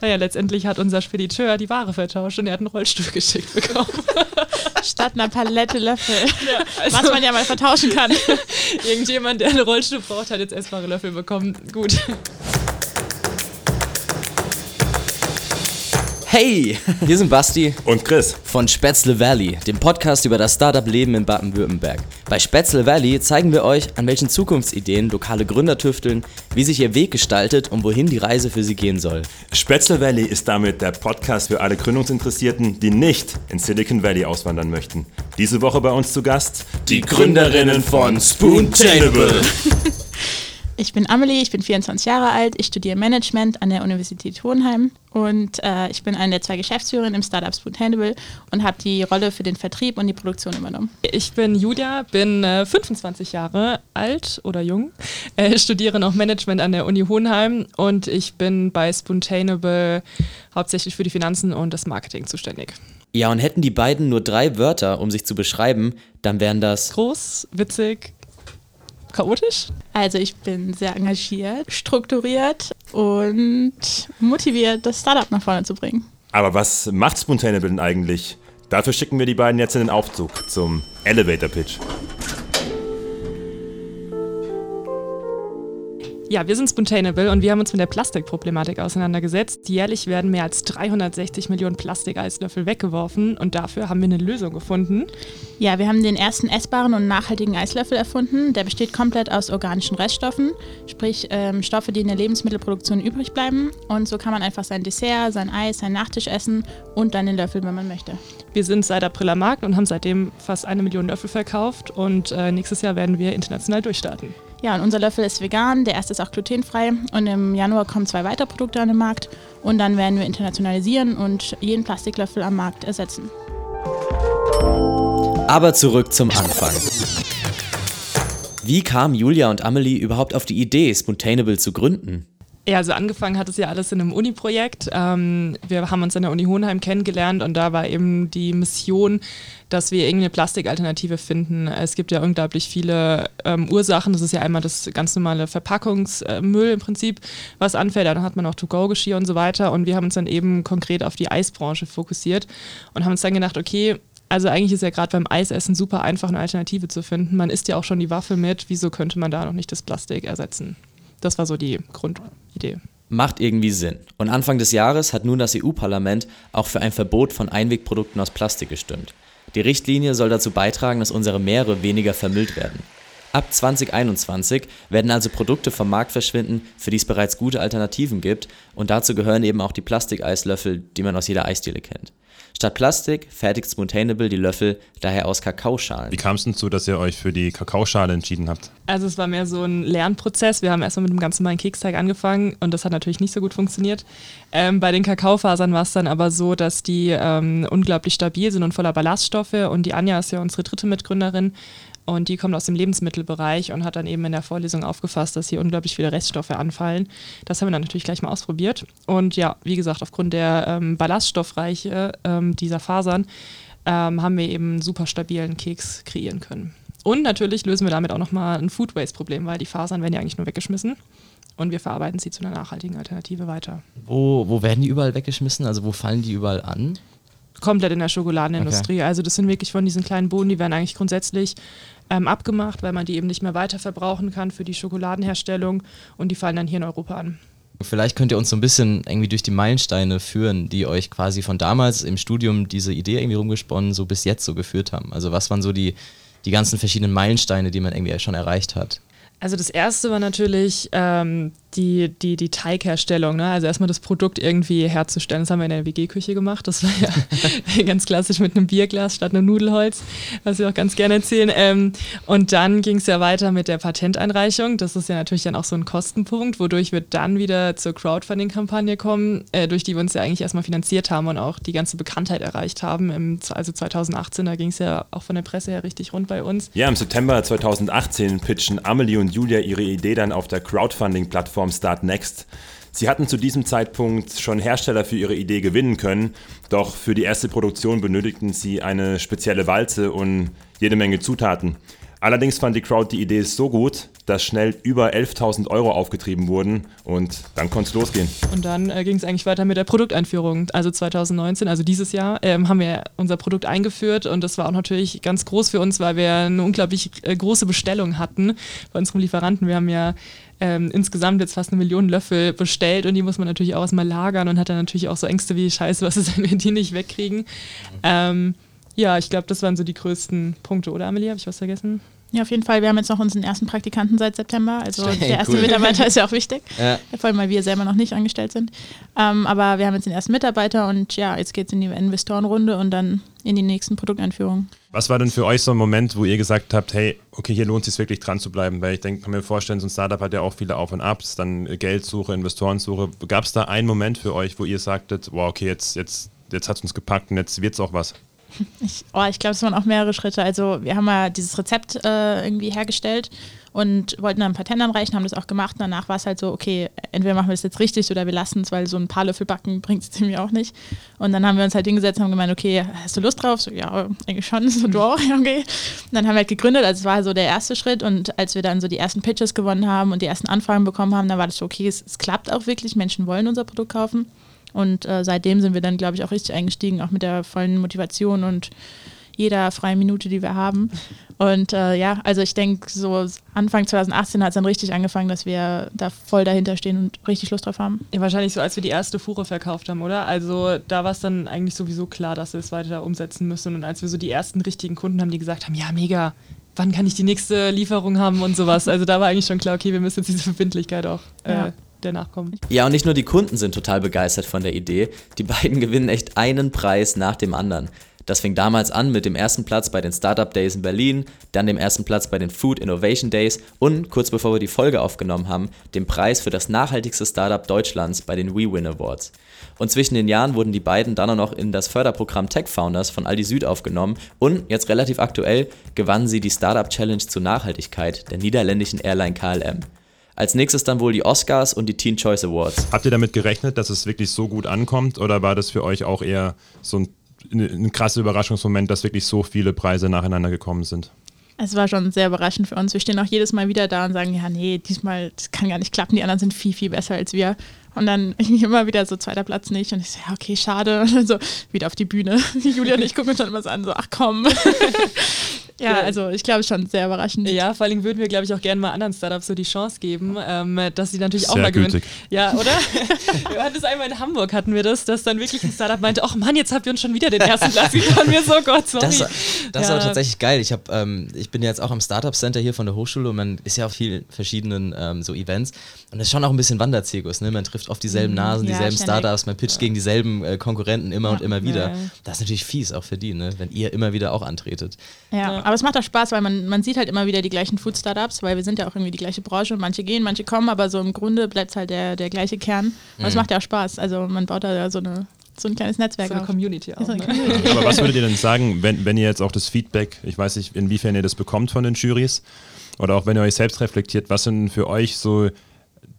Naja, letztendlich hat unser Spediteur die Ware vertauscht und er hat einen Rollstuhl geschickt bekommen. Statt einer Palette Löffel. Ja, also was man ja mal vertauschen kann. Irgendjemand, der einen Rollstuhl braucht, hat jetzt essbare Löffel bekommen. Gut. Hey, wir sind Basti und Chris von Spätzle Valley, dem Podcast über das Startup-Leben in Baden-Württemberg. Bei Spätzle Valley zeigen wir euch, an welchen Zukunftsideen lokale Gründer tüfteln, wie sich ihr Weg gestaltet und wohin die Reise für sie gehen soll. Spätzle Valley ist damit der Podcast für alle Gründungsinteressierten, die nicht in Silicon Valley auswandern möchten. Diese Woche bei uns zu Gast die Gründerinnen von Spoontainable. Ich bin Amelie, ich bin 24 Jahre alt, ich studiere Management an der Universität Hohenheim und äh, ich bin eine der zwei Geschäftsführerinnen im Startup Spoontainable und habe die Rolle für den Vertrieb und die Produktion übernommen. Ich bin Julia, bin äh, 25 Jahre alt oder jung, äh, studiere noch Management an der Uni Hohenheim und ich bin bei Spoontainable hauptsächlich für die Finanzen und das Marketing zuständig. Ja, und hätten die beiden nur drei Wörter, um sich zu beschreiben, dann wären das groß, witzig, chaotisch? Also ich bin sehr engagiert, strukturiert und motiviert, das Startup nach vorne zu bringen. Aber was macht Spontaneable denn eigentlich? Dafür schicken wir die beiden jetzt in den Aufzug zum Elevator Pitch. Ja, wir sind Spontaneable und wir haben uns mit der Plastikproblematik auseinandergesetzt. Jährlich werden mehr als 360 Millionen Plastikeiswürfel weggeworfen und dafür haben wir eine Lösung gefunden. Ja, wir haben den ersten essbaren und nachhaltigen Eislöffel erfunden. Der besteht komplett aus organischen Reststoffen, sprich ähm, Stoffe, die in der Lebensmittelproduktion übrig bleiben. Und so kann man einfach sein Dessert, sein Eis, sein Nachtisch essen und dann den Löffel, wenn man möchte. Wir sind seit April am Markt und haben seitdem fast eine Million Löffel verkauft und äh, nächstes Jahr werden wir international durchstarten. Ja, und unser Löffel ist vegan, der erste ist auch glutenfrei und im Januar kommen zwei weitere Produkte an den Markt und dann werden wir internationalisieren und jeden Plastiklöffel am Markt ersetzen. Aber zurück zum Anfang. Wie kam Julia und Amelie überhaupt auf die Idee, Spontaneable zu gründen? Ja, also angefangen hat es ja alles in einem Uni-Projekt. Ähm, wir haben uns an der Uni Hohenheim kennengelernt und da war eben die Mission, dass wir irgendeine Plastikalternative finden. Es gibt ja unglaublich viele ähm, Ursachen. Das ist ja einmal das ganz normale Verpackungsmüll im Prinzip, was anfällt. Dann hat man auch To-Go-Geschirr und so weiter. Und wir haben uns dann eben konkret auf die Eisbranche fokussiert und haben uns dann gedacht, okay, also eigentlich ist ja gerade beim Eisessen super einfach eine Alternative zu finden. Man isst ja auch schon die Waffel mit. Wieso könnte man da noch nicht das Plastik ersetzen? Das war so die Grundidee. Macht irgendwie Sinn. Und Anfang des Jahres hat nun das EU-Parlament auch für ein Verbot von Einwegprodukten aus Plastik gestimmt. Die Richtlinie soll dazu beitragen, dass unsere Meere weniger vermüllt werden. Ab 2021 werden also Produkte vom Markt verschwinden, für die es bereits gute Alternativen gibt, und dazu gehören eben auch die Plastikeislöffel, die man aus jeder Eisdiele kennt. Statt Plastik fertigt Spontaneable die Löffel daher aus Kakaoschalen. Wie kam es denn zu, dass ihr euch für die Kakaoschale entschieden habt? Also es war mehr so ein Lernprozess. Wir haben erstmal mit einem ganz normalen Keksteig angefangen und das hat natürlich nicht so gut funktioniert. Ähm, bei den Kakaofasern war es dann aber so, dass die ähm, unglaublich stabil sind und voller Ballaststoffe und die Anja ist ja unsere dritte Mitgründerin und die kommt aus dem Lebensmittelbereich und hat dann eben in der Vorlesung aufgefasst, dass hier unglaublich viele Reststoffe anfallen. Das haben wir dann natürlich gleich mal ausprobiert. Und ja, wie gesagt, aufgrund der ähm, Ballaststoffreiche ähm, dieser Fasern ähm, haben wir eben einen super stabilen Keks kreieren können. Und natürlich lösen wir damit auch nochmal ein Food Waste-Problem, weil die Fasern werden ja eigentlich nur weggeschmissen und wir verarbeiten sie zu einer nachhaltigen Alternative weiter. Wo, wo werden die überall weggeschmissen? Also wo fallen die überall an? Komplett in der Schokoladenindustrie. Okay. Also das sind wirklich von diesen kleinen Bohnen, die werden eigentlich grundsätzlich ähm, abgemacht, weil man die eben nicht mehr weiter verbrauchen kann für die Schokoladenherstellung und die fallen dann hier in Europa an. Vielleicht könnt ihr uns so ein bisschen irgendwie durch die Meilensteine führen, die euch quasi von damals im Studium diese Idee irgendwie rumgesponnen, so bis jetzt so geführt haben. Also was waren so die, die ganzen verschiedenen Meilensteine, die man irgendwie schon erreicht hat? Also das erste war natürlich ähm, die, die, die Teigherstellung. Ne? Also erstmal das Produkt irgendwie herzustellen. Das haben wir in der WG-Küche gemacht. Das war ja ganz klassisch mit einem Bierglas statt einem Nudelholz, was wir auch ganz gerne erzählen. Ähm, und dann ging es ja weiter mit der Patenteinreichung. Das ist ja natürlich dann auch so ein Kostenpunkt, wodurch wir dann wieder zur Crowdfunding-Kampagne kommen, äh, durch die wir uns ja eigentlich erstmal finanziert haben und auch die ganze Bekanntheit erreicht haben. Im, also 2018, da ging es ja auch von der Presse her richtig rund bei uns. Ja, im September 2018 pitchen Amelie und Julia ihre Idee dann auf der Crowdfunding-Plattform Plattform Start Next. Sie hatten zu diesem Zeitpunkt schon Hersteller für ihre Idee gewinnen können, doch für die erste Produktion benötigten sie eine spezielle Walze und jede Menge Zutaten. Allerdings fand die Crowd die Idee so gut, dass schnell über 11.000 Euro aufgetrieben wurden und dann konnte es losgehen. Und dann äh, ging es eigentlich weiter mit der Produkteinführung. Also 2019, also dieses Jahr, ähm, haben wir unser Produkt eingeführt und das war auch natürlich ganz groß für uns, weil wir eine unglaublich äh, große Bestellung hatten bei unserem Lieferanten. Wir haben ja ähm, insgesamt jetzt fast eine Million Löffel bestellt und die muss man natürlich auch erstmal lagern und hat dann natürlich auch so Ängste wie Scheiße, was ist, wenn wir die nicht wegkriegen. Ähm, ja, ich glaube, das waren so die größten Punkte, oder Amelie? Habe ich was vergessen? Ja, auf jeden Fall. Wir haben jetzt noch unseren ersten Praktikanten seit September. Also hey, der erste cool. Mitarbeiter ist ja auch wichtig. Ja. Vor allem, weil wir selber noch nicht angestellt sind. Ähm, aber wir haben jetzt den ersten Mitarbeiter und ja, jetzt geht es in die Investorenrunde und dann in die nächsten Produkteinführungen. Was war denn für euch so ein Moment, wo ihr gesagt habt, hey, okay, hier lohnt es sich wirklich dran zu bleiben? Weil ich denke, kann mir vorstellen, so ein Startup hat ja auch viele Auf und Abs, dann Geldsuche, Investorensuche. Gab es da einen Moment für euch, wo ihr sagtet, wow, okay, jetzt, jetzt, jetzt hat es uns gepackt und jetzt wird es auch was? Ich, oh, ich glaube, es waren auch mehrere Schritte. Also wir haben ja dieses Rezept äh, irgendwie hergestellt und wollten dann ein Patent anreichen, haben das auch gemacht. Danach war es halt so, okay, entweder machen wir es jetzt richtig oder wir lassen es, weil so ein paar Löffel backen bringt es irgendwie auch nicht. Und dann haben wir uns halt hingesetzt und haben gemeint, okay, hast du Lust drauf? So, ja, eigentlich schon. So, du auch? Okay. Und dann haben wir halt gegründet, also es war so der erste Schritt. Und als wir dann so die ersten Pitches gewonnen haben und die ersten Anfragen bekommen haben, dann war das so, okay, es, es klappt auch wirklich, Menschen wollen unser Produkt kaufen. Und äh, seitdem sind wir dann, glaube ich, auch richtig eingestiegen, auch mit der vollen Motivation und jeder freien Minute, die wir haben. Und äh, ja, also ich denke, so Anfang 2018 hat es dann richtig angefangen, dass wir da voll dahinter stehen und richtig Lust drauf haben. Ja, wahrscheinlich so, als wir die erste Fuhre verkauft haben, oder? Also da war es dann eigentlich sowieso klar, dass wir es weiter umsetzen müssen. Und als wir so die ersten richtigen Kunden haben, die gesagt haben, ja, mega, wann kann ich die nächste Lieferung haben und sowas. Also da war eigentlich schon klar, okay, wir müssen jetzt diese Verbindlichkeit auch äh, ja der nachkommt. Ja, und nicht nur die Kunden sind total begeistert von der Idee, die beiden gewinnen echt einen Preis nach dem anderen. Das fing damals an mit dem ersten Platz bei den Startup Days in Berlin, dann dem ersten Platz bei den Food Innovation Days und kurz bevor wir die Folge aufgenommen haben, dem Preis für das nachhaltigste Startup Deutschlands bei den WeWin Awards. Und zwischen den Jahren wurden die beiden dann auch noch in das Förderprogramm Tech Founders von Aldi Süd aufgenommen und jetzt relativ aktuell gewannen sie die Startup Challenge zur Nachhaltigkeit der niederländischen Airline KLM. Als nächstes dann wohl die Oscars und die Teen Choice Awards. Habt ihr damit gerechnet, dass es wirklich so gut ankommt oder war das für euch auch eher so ein, ein krasser Überraschungsmoment, dass wirklich so viele Preise nacheinander gekommen sind? Es war schon sehr überraschend für uns. Wir stehen auch jedes Mal wieder da und sagen, ja, nee, diesmal das kann gar nicht klappen, die anderen sind viel, viel besser als wir. Und dann immer wieder so zweiter Platz nicht. Und ich so, ja, okay, schade. Und dann so wieder auf die Bühne. Julia und ich gucken uns dann immer so an, so, ach komm. Ja, also ich glaube schon sehr überraschend. Ja, vor allem würden wir, glaube ich, auch gerne mal anderen Startups so die Chance geben, ähm, dass sie natürlich sehr auch mal gewinnen. Ja, oder? wir hatten das einmal in Hamburg, hatten wir das, dass dann wirklich ein Startup meinte, ach Mann, jetzt habt ihr uns schon wieder den ersten Platz gewonnen. Wir so, Gott, sorry. Das, das ja. ist aber tatsächlich geil. Ich, hab, ähm, ich bin jetzt auch am Startup Center hier von der Hochschule und man ist ja auf vielen verschiedenen ähm, so Events und es ist schon auch ein bisschen Wanderzirkus. Ne? Man trifft oft dieselben mhm. Nasen, ja, dieselben Startups, man pitcht ja. gegen dieselben äh, Konkurrenten immer und immer wieder. Das ist natürlich fies auch für die, ne? wenn ihr immer wieder auch antretet. Ja, aber es macht auch Spaß, weil man, man sieht halt immer wieder die gleichen Food-Startups, weil wir sind ja auch irgendwie die gleiche Branche und manche gehen, manche kommen, aber so im Grunde bleibt es halt der, der gleiche Kern. Aber es mhm. macht ja auch Spaß. Also man baut da so eine so ein kleines Netzwerk. So eine Community auch. Ne? Aber was würdet ihr denn sagen, wenn, wenn ihr jetzt auch das Feedback, ich weiß nicht, inwiefern ihr das bekommt von den Juries, oder auch wenn ihr euch selbst reflektiert, was sind für euch so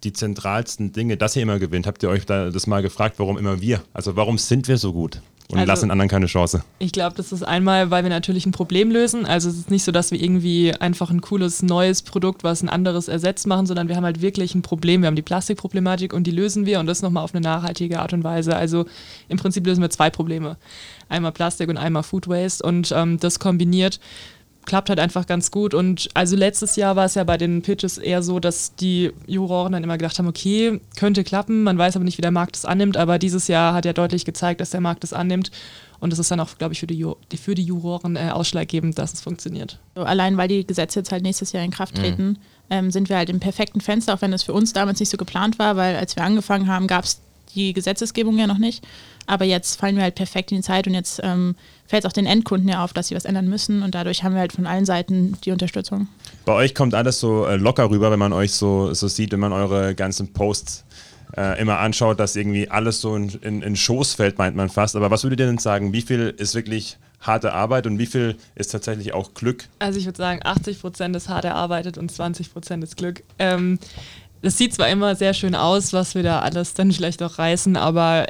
die zentralsten Dinge, dass ihr immer gewinnt? Habt ihr euch da das mal gefragt, warum immer wir? Also warum sind wir so gut? Und also, lassen den anderen keine Chance. Ich glaube, das ist einmal, weil wir natürlich ein Problem lösen. Also es ist nicht so, dass wir irgendwie einfach ein cooles neues Produkt, was ein anderes ersetzt machen, sondern wir haben halt wirklich ein Problem. Wir haben die Plastikproblematik und die lösen wir und das nochmal auf eine nachhaltige Art und Weise. Also im Prinzip lösen wir zwei Probleme. Einmal Plastik und einmal Food Waste und ähm, das kombiniert klappt halt einfach ganz gut. Und also letztes Jahr war es ja bei den Pitches eher so, dass die Juroren dann immer gedacht haben, okay, könnte klappen, man weiß aber nicht, wie der Markt es annimmt. Aber dieses Jahr hat ja deutlich gezeigt, dass der Markt es annimmt. Und das ist dann auch, glaube ich, für die, für die Juroren äh, ausschlaggebend, dass es funktioniert. So, allein weil die Gesetze jetzt halt nächstes Jahr in Kraft mhm. treten, mhm. ähm, sind wir halt im perfekten Fenster, auch wenn es für uns damals nicht so geplant war, weil als wir angefangen haben, gab es die Gesetzesgebung ja noch nicht. Aber jetzt fallen wir halt perfekt in die Zeit und jetzt ähm, fällt es auch den Endkunden ja auf, dass sie was ändern müssen und dadurch haben wir halt von allen Seiten die Unterstützung. Bei euch kommt alles so äh, locker rüber, wenn man euch so, so sieht, wenn man eure ganzen Posts äh, immer anschaut, dass irgendwie alles so in, in, in Schoß fällt, meint man fast. Aber was würdet ihr denn sagen, wie viel ist wirklich harte Arbeit und wie viel ist tatsächlich auch Glück? Also ich würde sagen, 80 Prozent ist hart erarbeitet und 20 Prozent ist Glück. Ähm, das sieht zwar immer sehr schön aus, was wir da alles dann vielleicht auch reißen, aber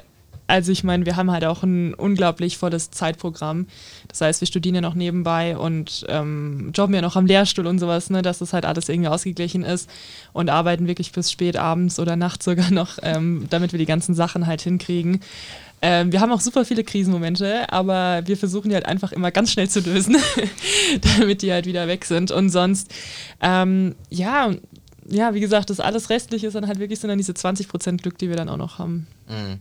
also ich meine, wir haben halt auch ein unglaublich volles Zeitprogramm. Das heißt, wir studieren ja noch nebenbei und ähm, jobben ja noch am Lehrstuhl und sowas, ne, dass das halt alles irgendwie ausgeglichen ist und arbeiten wirklich bis spät abends oder nachts sogar noch, ähm, damit wir die ganzen Sachen halt hinkriegen. Ähm, wir haben auch super viele Krisenmomente, aber wir versuchen die halt einfach immer ganz schnell zu lösen, damit die halt wieder weg sind. Und sonst, ähm, ja, ja, wie gesagt, das alles Restliche ist dann halt wirklich so dann diese 20% Glück, die wir dann auch noch haben. Mhm.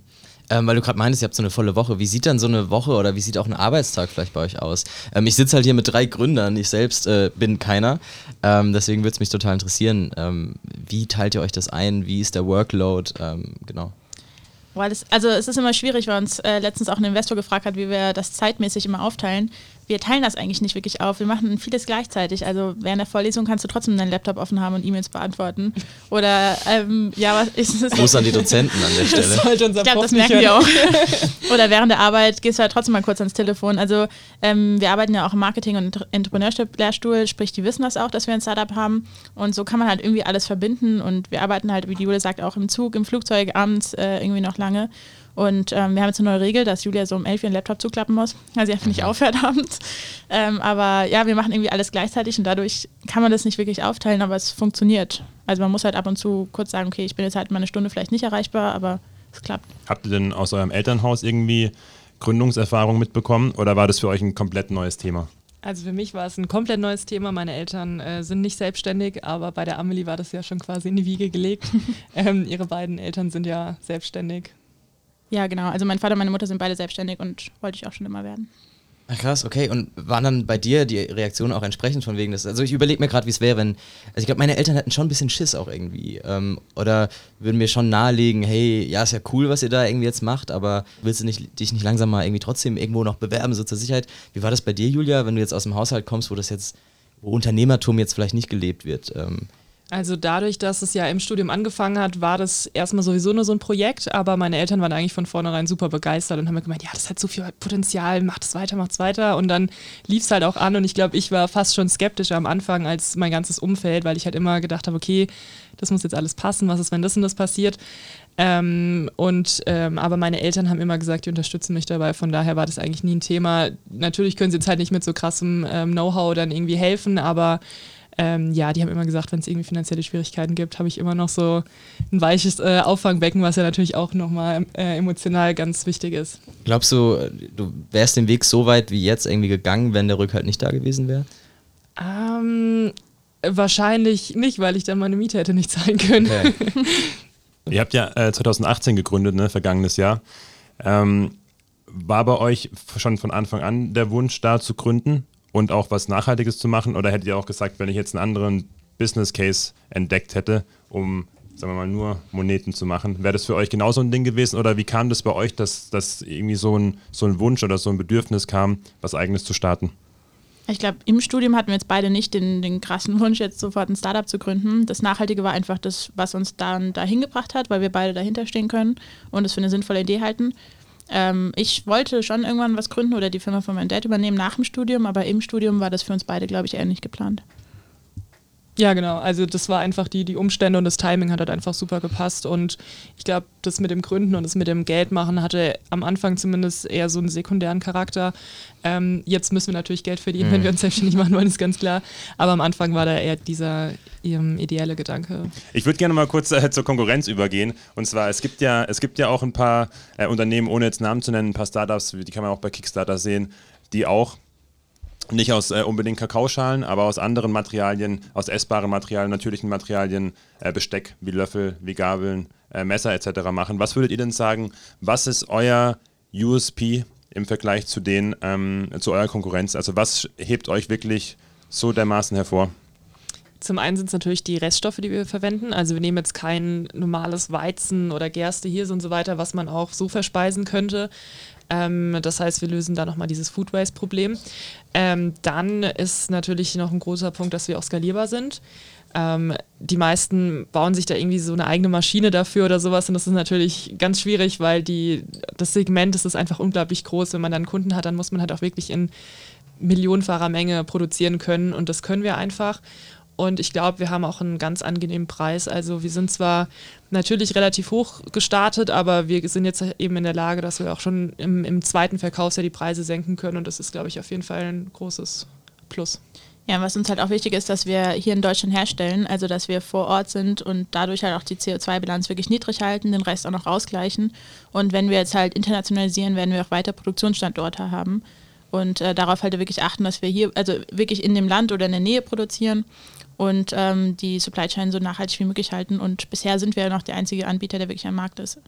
Ähm, weil du gerade meintest, ihr habt so eine volle Woche. Wie sieht dann so eine Woche oder wie sieht auch ein Arbeitstag vielleicht bei euch aus? Ähm, ich sitze halt hier mit drei Gründern, ich selbst äh, bin keiner. Ähm, deswegen würde es mich total interessieren, ähm, wie teilt ihr euch das ein? Wie ist der Workload? Ähm, genau. Weil es, also es ist immer schwierig, weil uns äh, letztens auch ein Investor gefragt hat, wie wir das zeitmäßig immer aufteilen wir teilen das eigentlich nicht wirklich auf. Wir machen vieles gleichzeitig. Also während der Vorlesung kannst du trotzdem deinen Laptop offen haben und E-Mails beantworten. Oder ähm, ja, was ist es? Gruß an die Dozenten an der Stelle. Das sollte unser ich glaube, das merken wir auch. Oder während der Arbeit gehst du halt trotzdem mal kurz ans Telefon. Also ähm, wir arbeiten ja auch im Marketing- und Entrepreneurship-Lehrstuhl, sprich, die wissen das auch, dass wir ein Startup haben. Und so kann man halt irgendwie alles verbinden. Und wir arbeiten halt, wie die Jule sagt, auch im Zug, im Flugzeug, abends äh, irgendwie noch lange. Und ähm, wir haben jetzt eine neue Regel, dass Julia so um elf ihren Laptop zuklappen muss, weil sie einfach nicht mhm. aufhört abends. Ähm, aber ja, wir machen irgendwie alles gleichzeitig und dadurch kann man das nicht wirklich aufteilen, aber es funktioniert. Also man muss halt ab und zu kurz sagen, okay, ich bin jetzt halt mal eine Stunde vielleicht nicht erreichbar, aber es klappt. Habt ihr denn aus eurem Elternhaus irgendwie Gründungserfahrung mitbekommen oder war das für euch ein komplett neues Thema? Also für mich war es ein komplett neues Thema. Meine Eltern äh, sind nicht selbstständig, aber bei der Amelie war das ja schon quasi in die Wiege gelegt. ähm, ihre beiden Eltern sind ja selbstständig ja, genau. Also mein Vater und meine Mutter sind beide selbstständig und wollte ich auch schon immer werden. Ach krass, okay. Und waren dann bei dir die Reaktionen auch entsprechend von wegen des. Also ich überlege mir gerade, wie es wäre, wenn. Also ich glaube, meine Eltern hätten schon ein bisschen Schiss auch irgendwie. Ähm, oder würden mir schon nahelegen, hey, ja, ist ja cool, was ihr da irgendwie jetzt macht, aber willst du nicht, dich nicht langsam mal irgendwie trotzdem irgendwo noch bewerben, so zur Sicherheit? Wie war das bei dir, Julia, wenn du jetzt aus dem Haushalt kommst, wo das jetzt, wo Unternehmertum jetzt vielleicht nicht gelebt wird? Ähm, also dadurch, dass es ja im Studium angefangen hat, war das erstmal sowieso nur so ein Projekt, aber meine Eltern waren eigentlich von vornherein super begeistert und haben mir gemeint, ja, das hat so viel Potenzial, macht es weiter, macht es weiter. Und dann lief es halt auch an und ich glaube, ich war fast schon skeptischer am Anfang als mein ganzes Umfeld, weil ich halt immer gedacht habe, okay, das muss jetzt alles passen, was ist, wenn das und das passiert. Ähm, und ähm, aber meine Eltern haben immer gesagt, die unterstützen mich dabei. Von daher war das eigentlich nie ein Thema. Natürlich können sie jetzt halt nicht mit so krassem ähm, Know-how dann irgendwie helfen, aber ähm, ja, die haben immer gesagt, wenn es irgendwie finanzielle Schwierigkeiten gibt, habe ich immer noch so ein weiches äh, Auffangbecken, was ja natürlich auch nochmal äh, emotional ganz wichtig ist. Glaubst du, du wärst den Weg so weit wie jetzt irgendwie gegangen, wenn der Rückhalt nicht da gewesen wäre? Ähm, wahrscheinlich nicht, weil ich dann meine Miete hätte nicht zahlen können. Okay. Ihr habt ja äh, 2018 gegründet, ne, vergangenes Jahr. Ähm, war bei euch schon von Anfang an der Wunsch da zu gründen? Und auch was Nachhaltiges zu machen? Oder hättet ihr auch gesagt, wenn ich jetzt einen anderen Business Case entdeckt hätte, um, sagen wir mal, nur Moneten zu machen, wäre das für euch genauso ein Ding gewesen? Oder wie kam das bei euch, dass, dass irgendwie so ein, so ein Wunsch oder so ein Bedürfnis kam, was Eigenes zu starten? Ich glaube, im Studium hatten wir jetzt beide nicht den, den krassen Wunsch, jetzt sofort ein Startup zu gründen. Das Nachhaltige war einfach das, was uns dann dahin gebracht hat, weil wir beide dahinter stehen können und es für eine sinnvolle Idee halten. Ähm, ich wollte schon irgendwann was gründen oder die Firma von meinem Dad übernehmen nach dem Studium, aber im Studium war das für uns beide, glaube ich, nicht geplant. Ja, genau. Also das war einfach die, die Umstände und das Timing hat halt einfach super gepasst. Und ich glaube, das mit dem Gründen und das mit dem Geldmachen hatte am Anfang zumindest eher so einen sekundären Charakter. Ähm, jetzt müssen wir natürlich Geld verdienen, mhm. wenn wir uns selbstständig machen wollen, ist ganz klar. Aber am Anfang war da eher dieser ähm, ideelle Gedanke. Ich würde gerne mal kurz äh, zur Konkurrenz übergehen. Und zwar, es gibt ja, es gibt ja auch ein paar äh, Unternehmen, ohne jetzt Namen zu nennen, ein paar Startups, die kann man auch bei Kickstarter sehen, die auch nicht aus äh, unbedingt Kakaoschalen, aber aus anderen Materialien, aus essbaren Materialien, natürlichen Materialien, äh, Besteck wie Löffel, wie Gabeln, äh, Messer etc. machen. Was würdet ihr denn sagen, was ist euer USP im Vergleich zu den, ähm, zu eurer Konkurrenz? Also was hebt euch wirklich so dermaßen hervor? Zum einen sind es natürlich die Reststoffe, die wir verwenden. Also wir nehmen jetzt kein normales Weizen oder Gerste, hier und so weiter, was man auch so verspeisen könnte, ähm, das heißt, wir lösen da nochmal dieses Food Waste-Problem. Ähm, dann ist natürlich noch ein großer Punkt, dass wir auch skalierbar sind. Ähm, die meisten bauen sich da irgendwie so eine eigene Maschine dafür oder sowas und das ist natürlich ganz schwierig, weil die, das Segment das ist einfach unglaublich groß. Wenn man dann Kunden hat, dann muss man halt auch wirklich in millionenfacher Menge produzieren können und das können wir einfach. Und ich glaube, wir haben auch einen ganz angenehmen Preis. Also wir sind zwar natürlich relativ hoch gestartet, aber wir sind jetzt eben in der Lage, dass wir auch schon im, im zweiten Verkaufsjahr die Preise senken können. Und das ist, glaube ich, auf jeden Fall ein großes Plus. Ja, was uns halt auch wichtig ist, dass wir hier in Deutschland herstellen, also dass wir vor Ort sind und dadurch halt auch die CO2-Bilanz wirklich niedrig halten, den Rest auch noch ausgleichen. Und wenn wir jetzt halt internationalisieren, werden wir auch weiter Produktionsstandorte haben und äh, darauf halt wirklich achten, dass wir hier, also wirklich in dem Land oder in der Nähe produzieren und ähm, die Supply Chain so nachhaltig wie möglich halten. Und bisher sind wir ja noch der einzige Anbieter, der wirklich am Markt ist.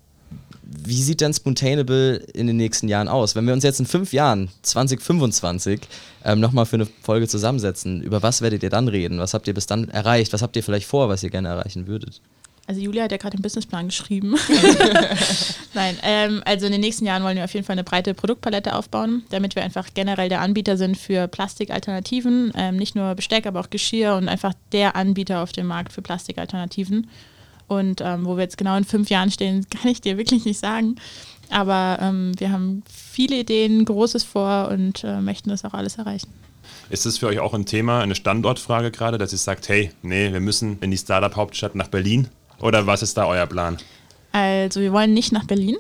Wie sieht denn Spontaneable in den nächsten Jahren aus? Wenn wir uns jetzt in fünf Jahren, 2025, ähm, nochmal für eine Folge zusammensetzen, über was werdet ihr dann reden? Was habt ihr bis dann erreicht? Was habt ihr vielleicht vor, was ihr gerne erreichen würdet? Also Julia hat ja gerade den Businessplan geschrieben. Nein, ähm, also in den nächsten Jahren wollen wir auf jeden Fall eine breite Produktpalette aufbauen, damit wir einfach generell der Anbieter sind für Plastikalternativen, ähm, nicht nur Besteck, aber auch Geschirr und einfach der Anbieter auf dem Markt für Plastikalternativen. Und ähm, wo wir jetzt genau in fünf Jahren stehen, kann ich dir wirklich nicht sagen. Aber ähm, wir haben viele Ideen, Großes vor und äh, möchten das auch alles erreichen. Ist das für euch auch ein Thema, eine Standortfrage gerade, dass ihr sagt, hey, nee, wir müssen in die Startup-Hauptstadt nach Berlin? Oder was ist da euer Plan? Also wir wollen nicht nach Berlin,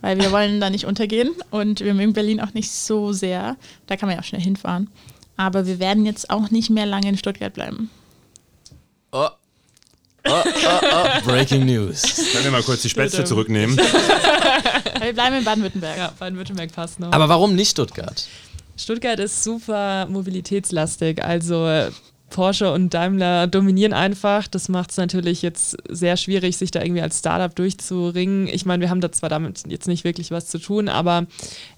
weil wir wollen da nicht untergehen und wir mögen Berlin auch nicht so sehr. Da kann man ja auch schnell hinfahren. Aber wir werden jetzt auch nicht mehr lange in Stuttgart bleiben. Oh, Oh, oh, oh. Breaking News. Können wir mal kurz die Spätzle zurücknehmen? wir bleiben in Baden-Württemberg. Ja, Baden-Württemberg passt noch. Aber warum nicht Stuttgart? Stuttgart ist super mobilitätslastig. Also Porsche und Daimler dominieren einfach. Das macht es natürlich jetzt sehr schwierig, sich da irgendwie als Startup durchzuringen. Ich meine, wir haben da zwar damit jetzt nicht wirklich was zu tun, aber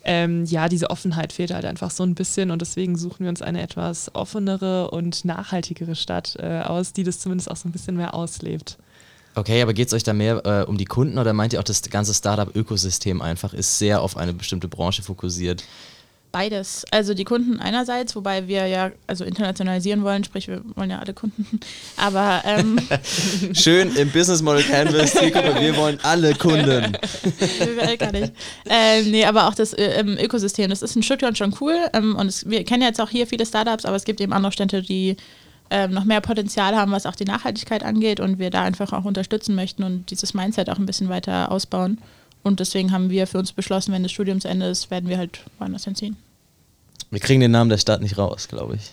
ähm, ja, diese Offenheit fehlt halt einfach so ein bisschen und deswegen suchen wir uns eine etwas offenere und nachhaltigere Stadt äh, aus, die das zumindest auch so ein bisschen mehr auslebt. Okay, aber geht es euch da mehr äh, um die Kunden oder meint ihr auch, das ganze Startup-Ökosystem einfach ist sehr auf eine bestimmte Branche fokussiert? Beides. Also die Kunden einerseits, wobei wir ja also internationalisieren wollen, sprich wir wollen ja alle Kunden. Aber ähm, schön im Business Model Canvas. wir wollen alle Kunden. Gar nicht. Ähm, nee, aber auch das äh, Ökosystem. Das ist in Stuttgart schon cool ähm, und es, wir kennen jetzt auch hier viele Startups, aber es gibt eben andere Städte, die ähm, noch mehr Potenzial haben, was auch die Nachhaltigkeit angeht und wir da einfach auch unterstützen möchten und dieses Mindset auch ein bisschen weiter ausbauen. Und deswegen haben wir für uns beschlossen, wenn das Studium zu Ende ist, werden wir halt woanders hinziehen. Wir kriegen den Namen der Stadt nicht raus, glaube ich.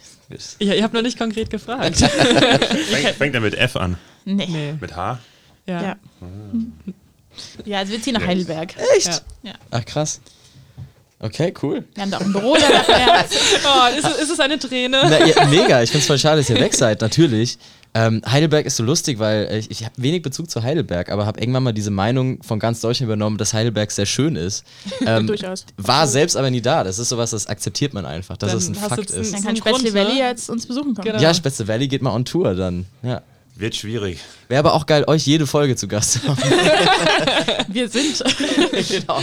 Ja, ihr habt noch nicht konkret gefragt. fängt, fängt er mit F an? Nee. nee. Mit H? Ja. Ja, ja also wir ziehen nach Heidelberg. Echt? Ja. Ach, krass. Okay, cool. Wir haben da auch ein Büro da. oh, ist, ist es eine Träne? Na, ja, mega, ich finde es voll schade, dass ihr weg seid, natürlich. Ähm, Heidelberg ist so lustig, weil ich, ich habe wenig Bezug zu Heidelberg, aber habe irgendwann mal diese Meinung von ganz Deutschland übernommen, dass Heidelberg sehr schön ist. Ähm, Durchaus. War selbst aber nie da. Das ist sowas, das akzeptiert man einfach, dass es ein Fakt ist. Dann kann Spätzle Valley jetzt uns besuchen kommen. Genau. Ja, Spätzle Valley geht mal on Tour dann. Ja. Wird schwierig. Wäre aber auch geil, euch jede Folge zu Gast zu haben. Wir sind. genau.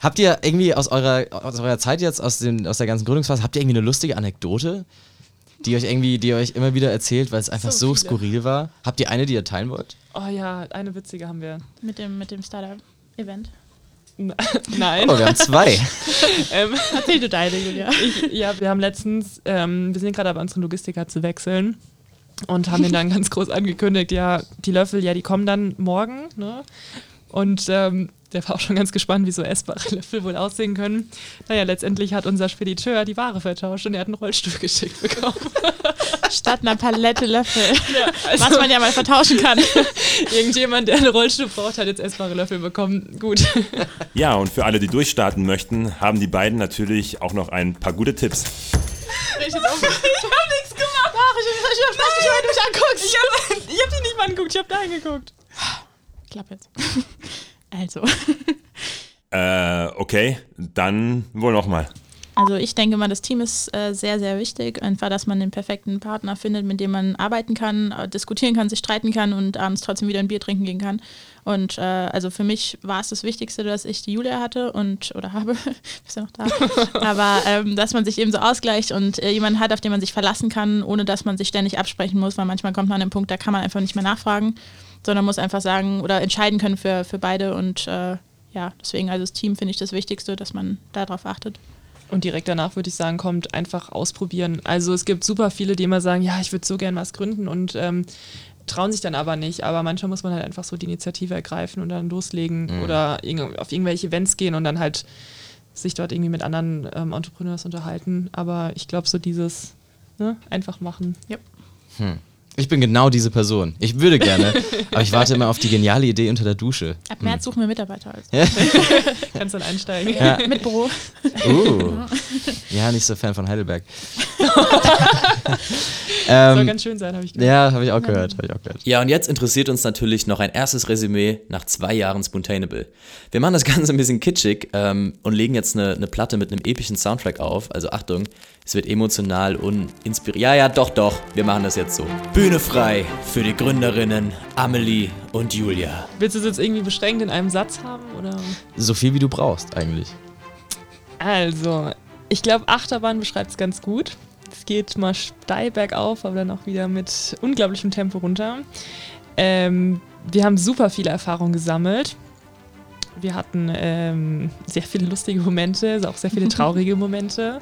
Habt ihr irgendwie aus eurer, aus eurer Zeit jetzt, aus, den, aus der ganzen Gründungsphase, habt ihr irgendwie eine lustige Anekdote? Die euch irgendwie, die euch immer wieder erzählt, weil es einfach so, so skurril war. Habt ihr eine, die ihr teilen wollt? Oh ja, eine witzige haben wir. Mit dem, mit dem Startup-Event. Nein. Oh, wir haben zwei. ähm, Erzähl du deine, Julia. Ich, ja, wir haben letztens, ähm, wir sind gerade bei unseren Logistiker zu wechseln und haben den dann ganz groß angekündigt, ja, die Löffel, ja, die kommen dann morgen. Ne? Und ähm, der war auch schon ganz gespannt, wie so essbare Löffel wohl aussehen können. Naja, letztendlich hat unser Spediteur die Ware vertauscht und er hat einen Rollstuhl geschickt bekommen. Statt einer Palette Löffel. Ja, also was man ja mal vertauschen kann. Irgendjemand, der einen Rollstuhl braucht, hat jetzt essbare Löffel bekommen. Gut. Ja, und für alle, die durchstarten möchten, haben die beiden natürlich auch noch ein paar gute Tipps. Ich, habe nichts gemacht. Ach, ich, ich, ich, ich, ich, ich, anguckt. Ich habe hab die nicht mal angeguckt, ich habe da hingeguckt. Klapp jetzt. Also. äh, okay, dann wohl nochmal. Also ich denke mal, das Team ist äh, sehr, sehr wichtig. Einfach, dass man den perfekten Partner findet, mit dem man arbeiten kann, äh, diskutieren kann, sich streiten kann und abends trotzdem wieder ein Bier trinken gehen kann. Und äh, also für mich war es das Wichtigste, dass ich die Julia hatte und oder habe, bist ja noch da. Aber ähm, dass man sich eben so ausgleicht und äh, jemanden hat, auf den man sich verlassen kann, ohne dass man sich ständig absprechen muss, weil manchmal kommt man an den Punkt, da kann man einfach nicht mehr nachfragen sondern muss einfach sagen oder entscheiden können für, für beide. Und äh, ja, deswegen also das Team finde ich das Wichtigste, dass man darauf achtet. Und direkt danach würde ich sagen, kommt einfach ausprobieren. Also es gibt super viele, die immer sagen, ja, ich würde so gern was gründen und ähm, trauen sich dann aber nicht. Aber manchmal muss man halt einfach so die Initiative ergreifen und dann loslegen mhm. oder auf irgendwelche Events gehen und dann halt sich dort irgendwie mit anderen ähm, Entrepreneurs unterhalten. Aber ich glaube, so dieses ne, einfach machen. Ja. Hm. Ich bin genau diese Person. Ich würde gerne, aber ich warte immer auf die geniale Idee unter der Dusche. Ab März hm. suchen wir Mitarbeiter. Also. Ja. Kannst dann einsteigen. Ja. Mit Büro. Uh. Ja, nicht so Fan von Heidelberg. ähm, Soll ganz schön sein, habe ich gehört. Ja, habe ich, auch gehört, hab ich auch gehört. Ja, und jetzt interessiert uns natürlich noch ein erstes Resümee nach zwei Jahren Spontaneable. Wir machen das Ganze ein bisschen kitschig ähm, und legen jetzt eine, eine Platte mit einem epischen Soundtrack auf. Also Achtung, es wird emotional und inspirierend. Ja, ja, doch, doch, wir machen das jetzt so. Bühne frei für die Gründerinnen Amelie und Julia. Willst du es jetzt irgendwie beschränkt in einem Satz haben? Oder? So viel wie du brauchst, eigentlich. Also, ich glaube, Achterbahn beschreibt es ganz gut. Es geht mal steil bergauf, aber dann auch wieder mit unglaublichem Tempo runter. Ähm, wir haben super viele Erfahrungen gesammelt. Wir hatten ähm, sehr viele lustige Momente, auch sehr viele traurige Momente.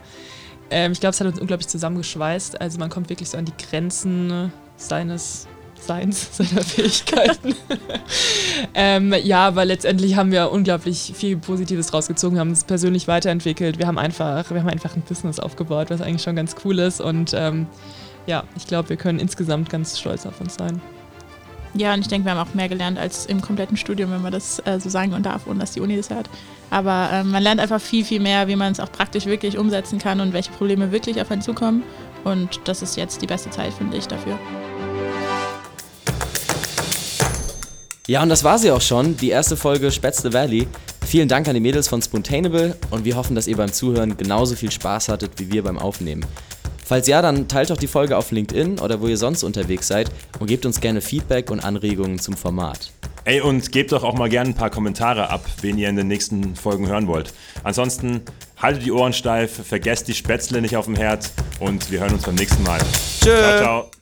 Ähm, ich glaube, es hat uns unglaublich zusammengeschweißt. Also man kommt wirklich so an die Grenzen seines Seins, seiner Fähigkeiten. ähm, ja, aber letztendlich haben wir unglaublich viel Positives rausgezogen, haben uns persönlich weiterentwickelt. Wir haben einfach, wir haben einfach ein Business aufgebaut, was eigentlich schon ganz cool ist. Und ähm, ja, ich glaube, wir können insgesamt ganz stolz auf uns sein. Ja, und ich denke, wir haben auch mehr gelernt als im kompletten Studium, wenn man das äh, so sagen darf, ohne dass die Uni das hört. Aber ähm, man lernt einfach viel, viel mehr, wie man es auch praktisch wirklich umsetzen kann und welche Probleme wirklich auf einen zukommen. Und das ist jetzt die beste Zeit, finde ich, dafür. Ja, und das war sie auch schon, die erste Folge Spätzle Valley. Vielen Dank an die Mädels von Spontaneable und wir hoffen, dass ihr beim Zuhören genauso viel Spaß hattet wie wir beim Aufnehmen. Falls ja, dann teilt doch die Folge auf LinkedIn oder wo ihr sonst unterwegs seid und gebt uns gerne Feedback und Anregungen zum Format. Ey, und gebt doch auch mal gerne ein paar Kommentare ab, wen ihr in den nächsten Folgen hören wollt. Ansonsten haltet die Ohren steif, vergesst die Spätzle nicht auf dem Herd und wir hören uns beim nächsten Mal. Tschö. Ciao, ciao.